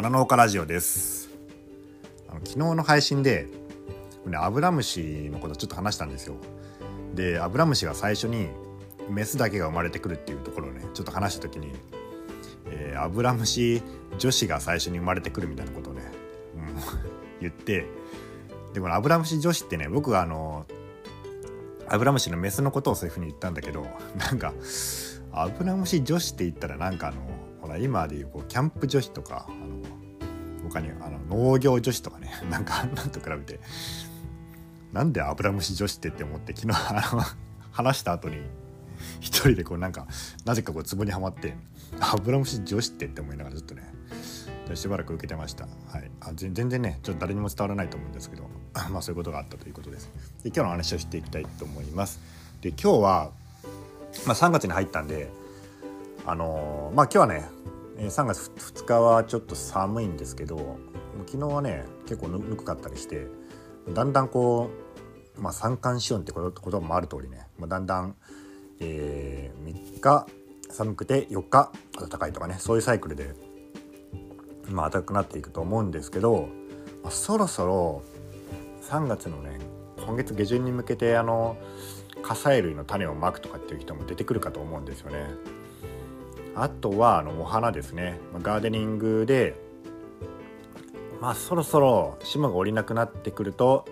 花農家ラジオです。あの昨日の配信で、ね、アブラムシのことちょっと話したんですよ。でアブラムシが最初にメスだけが生まれてくるっていうところをねちょっと話した時に、えー、アブラムシ女子が最初に生まれてくるみたいなことをね、うん、言ってでこのアブラムシ女子ってね僕はあのアブラムシのメスのことをそういうふうに言ったんだけどなんかアブラムシ女子って言ったらなんかあのほら今でいうこうキャンプ女子とか他にあの農業女子とかね なんかあんなんと比べてなんでアブラムシ女子ってって思って昨日 あの話した後に一人でこうなんかなぜかこうツボにはまってアブラムシ女子ってって思いながらずっとねしばらく受けてました、はい、あ全然ねちょっと誰にも伝わらないと思うんですけど まあそういうことがあったということです。で今日の話をしていきたいと思います。で今日はまあ、3月に入ったんであのー、まあ今日はね3月2日はちょっと寒いんですけど昨日はね結構ぬくかったりしてだんだんこう、まあ、三寒四温ってこともある通りね、まあ、だんだん、えー、3日寒くて4日暖かいとかねそういうサイクルで、まあ、暖かくなっていくと思うんですけど、まあ、そろそろ3月のね今月下旬に向けてあの火砕類の種をまくとかっていう人も出てくるかと思うんですよね。あとはあのお花ですねガーデニングでまあそろそろ霜が降りなくなってくると、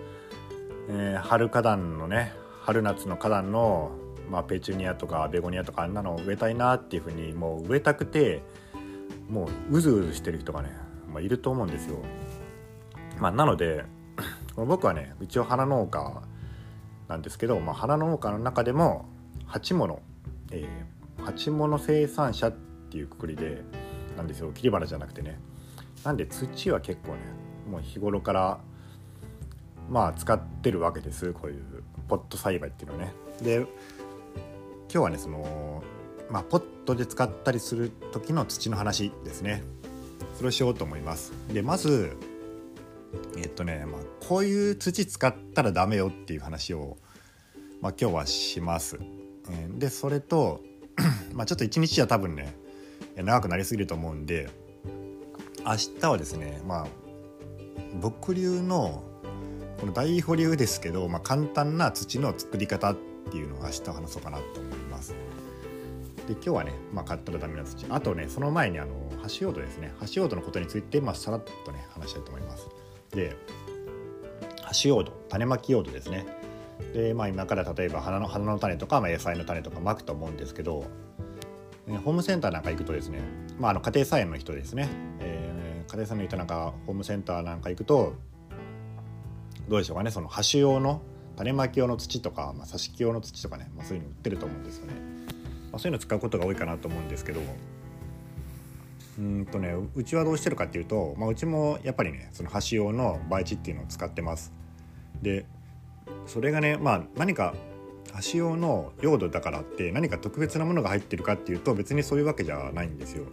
えー、春花壇のね春夏の花壇の、まあ、ペチュニアとかベゴニアとかあんなの植えたいなっていうふうにもう植えたくてもううずうずしてる人がね、まあ、いると思うんですよ。まあ、なので僕はね一応花農家なんですけど、まあ、花農家の中でも鉢物、えー、鉢物生産者っていうくくりでなんですよ。切り花じゃなくてね。なんで土は結構ねもう日頃からまあ使ってるわけです。こういうポット栽培っていうのはね。で今日はねそのまあポットで使ったりする時の土の話ですね。それをしようと思います。でまずえっとね、まあ、こういう土使ったらダメよっていう話を、まあ、今日はします。でそれと まあちょっと一日じゃ多分ね長くなりすぎると思うんで明日はですねまあ僕流のこの大保流ですけど、まあ、簡単な土の作り方っていうのを明日話そうかなと思います。で今日はね、まあ、買ったらダメな土あとねその前にあの橋用土ですね橋用土のことについて、まあ、さらっとね話したいと思います。で橋用土種まき用土ですねでまあ今から例えば花の花の種とか、まあ、野菜の種とかまくと思うんですけど、ね、ホームセンターなんか行くとですね、まあ、あの家庭菜園の人ですね、えー、家庭菜園の人なんかホームセンターなんか行くとどうでしょうかねその橋用の種まき用の土とか、まあ、挿し木用の土とかね、まあ、そういうの売ってると思うんですよね、まあ、そういうの使うことが多いかなと思うんですけどうんとねうちはどうしてるかっていうと、まあ、うちもやっぱりねその箸用の培地っていうのを使ってます。でそれがねまあ何か箸用の用土だからって何か特別なものが入ってるかっていうと別にそういうわけじゃないんですよ。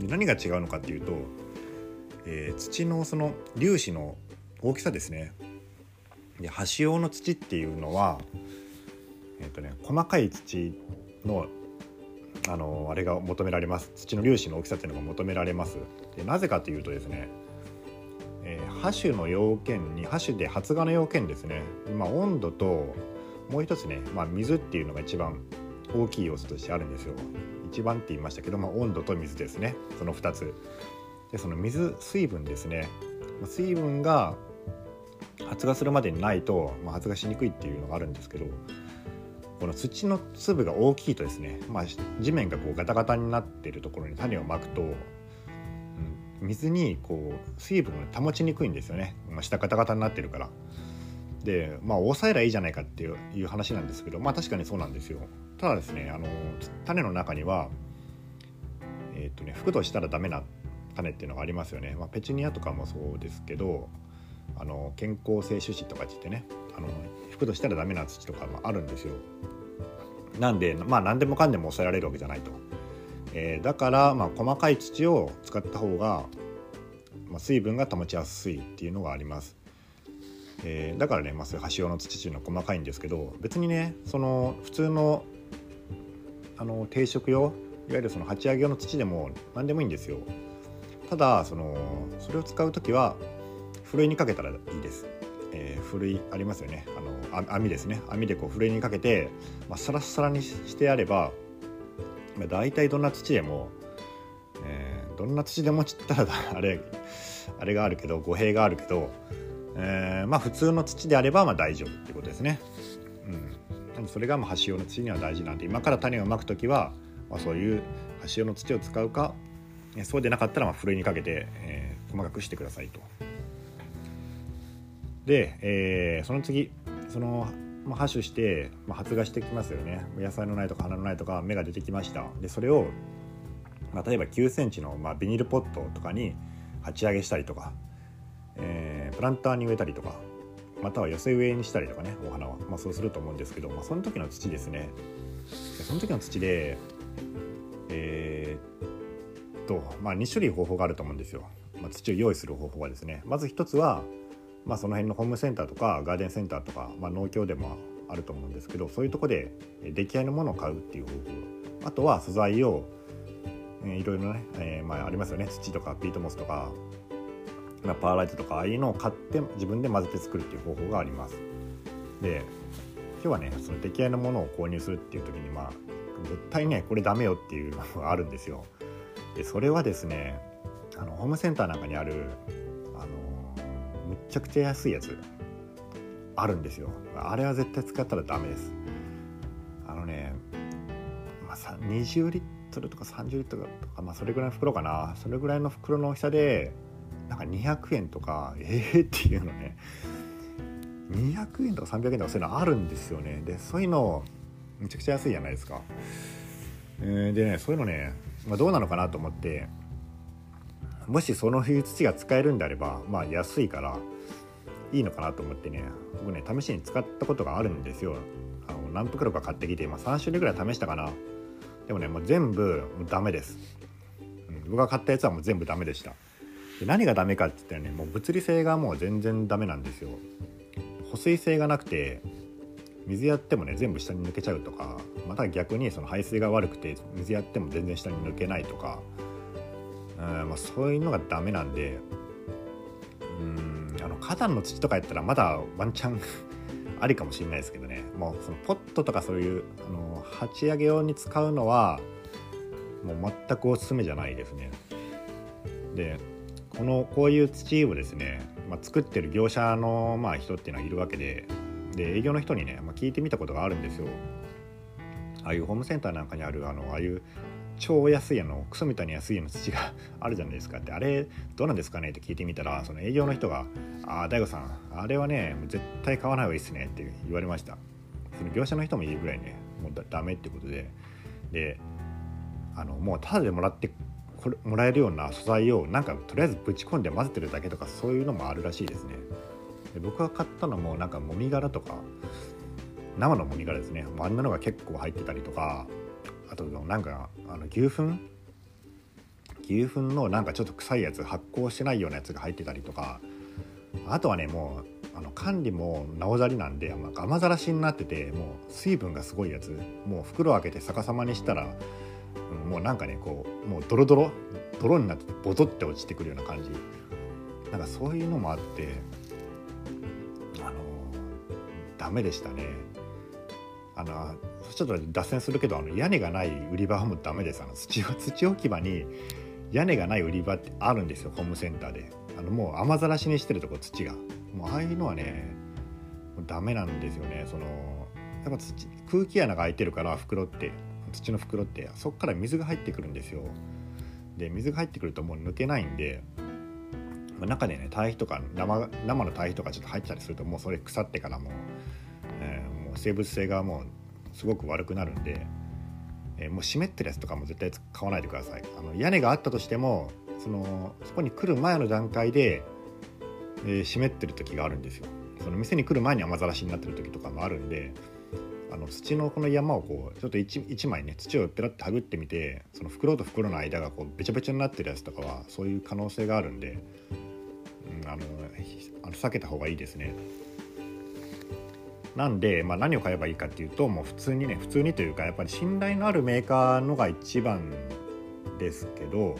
で何が違うのかっていうと、えー、土のその粒子の大きさですね。で箸用の土っていうのはえっ、ー、とね細かい土のあのあれが求められます。土の粒子の大きさっていうのが求められます。でなぜかというとですね、えー、ハ種の要件にハ種で発芽の要件ですね、まあ、温度ともう一つね、まあ、水っていうのが一番大きい要素としてあるんですよ。一番って言いましたけど、まあ、温度と水ですね。その2つ。でその水水分ですね。水分が発芽するまでにないと、まあ、発芽しにくいっていうのがあるんですけどこの土の粒が大きいとですね、まあ、地面がこうガタガタになってるところに種をまくと、水にこう水分を保ちにくいんですよね、まあ、下ガタガタになってるから。でまあ抑えりゃいいじゃないかっていう話なんですけどまあ確かにそうなんですよ。ただですねあの種の中にはえっ、ー、とね服としたらダメな種っていうのがありますよね。まあ、ペチュニアとかもそうですけどあの健康性種子とかって言ってねあの服としたらダメな土とかもあるんですよ。なんでまあ何でもかんでも抑えられるわけじゃないと。えー、だからまあ細かい土を使った方が、まあ、水分が保ちやすいっていうのがあります。えー、だからね、まあ、そういう端用の土っていうのは細かいんですけど別にねその普通のあの定食用いわゆるその鉢上げ用の土でも何でもいいんですよ。ただそのそれを使う時はふるいにかけたらいいです、えー、ふるいありますよねあの網ですね網でこうふるいにかけて、まあ、サラサラにしてやれば、大体どんな土でも、えー、どんな土でもちったらあれあれがあるけど語弊があるけど、えー、まあ普通の土であればまあ大丈夫ってことですね。うん、それがまあ端用の土には大事なんで今から種をまく時は、まあ、そういう端用の土を使うかそうでなかったらまあふるいにかけて、えー、細かくしてくださいと。で、えー、その次その、まあ、ハッシュして、まあ、発芽してきますよね。野菜の苗とか花の苗とか芽が出てきました。でそれを、まあ、例えば9センチの、まあ、ビニールポットとかに鉢上げしたりとか、えー、プランターに植えたりとかまたは寄せ植えにしたりとかねお花は、まあ、そうすると思うんですけど、まあ、その時の土ですね。その時の土でえー、っとまあ2種類方法があると思うんですよ、まあ、土を用意する方法はですね。まず一つは、まあ、その辺のホームセンターとかガーデンセンターとか、まあ、農協でもあると思うんですけどそういうとこで出来合いのものを買うっていう方法あとは素材をいろいろね、えー、まあ、ありますよね土とかピートモスとか、まあ、パーライトとかああいうのを買って自分で混ぜて作るっていう方法があります。で今日はねその出来合いのものを購入するっていう時にまあ絶対ねこれダメよっていうのがあるんですよ。でそれはですねあのホームセンターなんかにあるちゃくちゃ安いやつあるんですよ。あれは絶対使ったらダメです。あのね、まあ、20リットルとか30リットルとか、まあ、それぐらいの袋かなそれぐらいの袋の大きさでなんか200円とかええー、っていうのね200円とか300円とかそういうのあるんですよねでそういうのめちゃくちゃ安いじゃないですか、えー、でねそういうのね、まあ、どうなのかなと思ってもしその冬土が使えるんであればまあ安いからいいのかなと思ってね僕ね試しに使ったことがあるんですよ。あの何袋か買ってきて、まあ、3種類ぐらい試したかな。でもねもう全部ダメです、うん、僕が買ったやつはもう全部ダメでした。で何がダメかって言ったらねもう物理性がもう全然ダメなんですよ。保水性がなくて水やってもね全部下に抜けちゃうとかまた逆にその排水が悪くて水やっても全然下に抜けないとかうん、まあ、そういうのがダメなんであの花壇の土とかやったらまだワンチャン ありかもしれないですけどねもうそのポットとかそういうあの鉢上げ用に使うのはもう全くおすすめじゃないですね。でこのこういう土をですね、まあ、作ってる業者の、まあ、人っていうのはいるわけでで営業の人にね、まあ、聞いてみたことがあるんですよ。ああいうホームセンターなんかにあるあのああいう超安いあのクソみたいに安いの土があるじゃないですかってあれどうなんですかねって聞いてみたらその営業の人が「ああ大悟さんあれはね絶対買わない方がいいっすね」って言われました。その業者の人もいるぐらいねもうだダメってことでであのもうタダでもらってこれもらえるような素材をなんかとりあえずぶち込んで混ぜてるだけとかそういうのもあるらしいですね。で僕が買ったのもなんかもみ殻とか生のもみ殻ですね。あんなのが結構入ってたりとかあとなんかあの牛糞？牛糞のなんかちょっと臭いやつ発酵してないようなやつが入ってたりとか。あとはねもうあの管理もなおざりなんで雨ざらしになっててもう水分がすごいやつ。もう袋開けて逆さまにしたら、うん、もうなんかねこうもうドロドロ泥になっててボトって落ちてくるような感じ。なんかそういうのもあってあのダメでしたね。あのちょっと脱線するけどあの屋根がない売り場はもうダメです。あの土 土置き場に屋根がない売り場ってあるんですよホームセンターで。あのもう雨ざらしにしてるとこ土が。もうああいうのはねダメなんですよね。そのやっぱ土空気穴が開いてるから袋って土の袋ってそこから水が入ってくるんですよ。で水が入ってくるともう抜けないんで、まあ、中でね堆肥とか生生の堆肥とかちょっと入ったりするともうそれ腐ってから,、もう生物性がもうすごく悪くなるんで、えー、もう湿ってるやつとかも絶対買わないでくださいあの屋根があったとしてもそのそこに来る前の段階で、えー、湿ってる時があるんですよその店に来る前に雨ざらしになってる時とかもあるんであの土のこの山をこうちょっと 1, 1枚ね土をペラッとはぐってみてその袋と袋の間がこうべちゃべちゃになってるやつとかはそういう可能性があるんで、うん、あのあの避けた方がいいですね。なんで、まあ、何を買えばいいかっていうともう普通にね普通にというかやっぱり信頼のあるメーカーのが一番ですけど、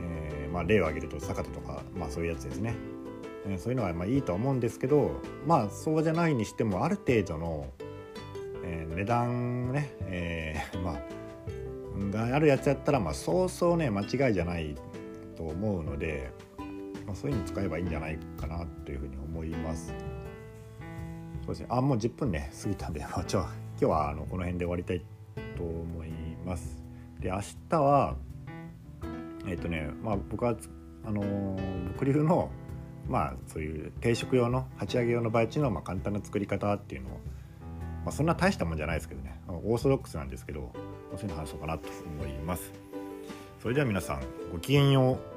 えーまあ、例を挙げると坂田とか、まあ、そういうやつですね、えー、そういうのはまいいと思うんですけどまあそうじゃないにしてもある程度の、えー、値段ね、え、まあがあるやつやったらまそうそうね間違いじゃないと思うので、ま、そういうの使えばいいんじゃないかなというふうに思います。そうですねあもう10分ね過ぎたんで、まあ、ちょ今日はあのこの辺で終わりたいと思います。で明日はえっ、ー、とねまあ僕はあの僕流のまあそういう定食用の鉢上げ用の培地のまあ簡単な作り方っていうのを、まあ、そんな大したもんじゃないですけどねオーソドックスなんですけどそういうの話そうかなと思います。それでは皆さんごきげんよう。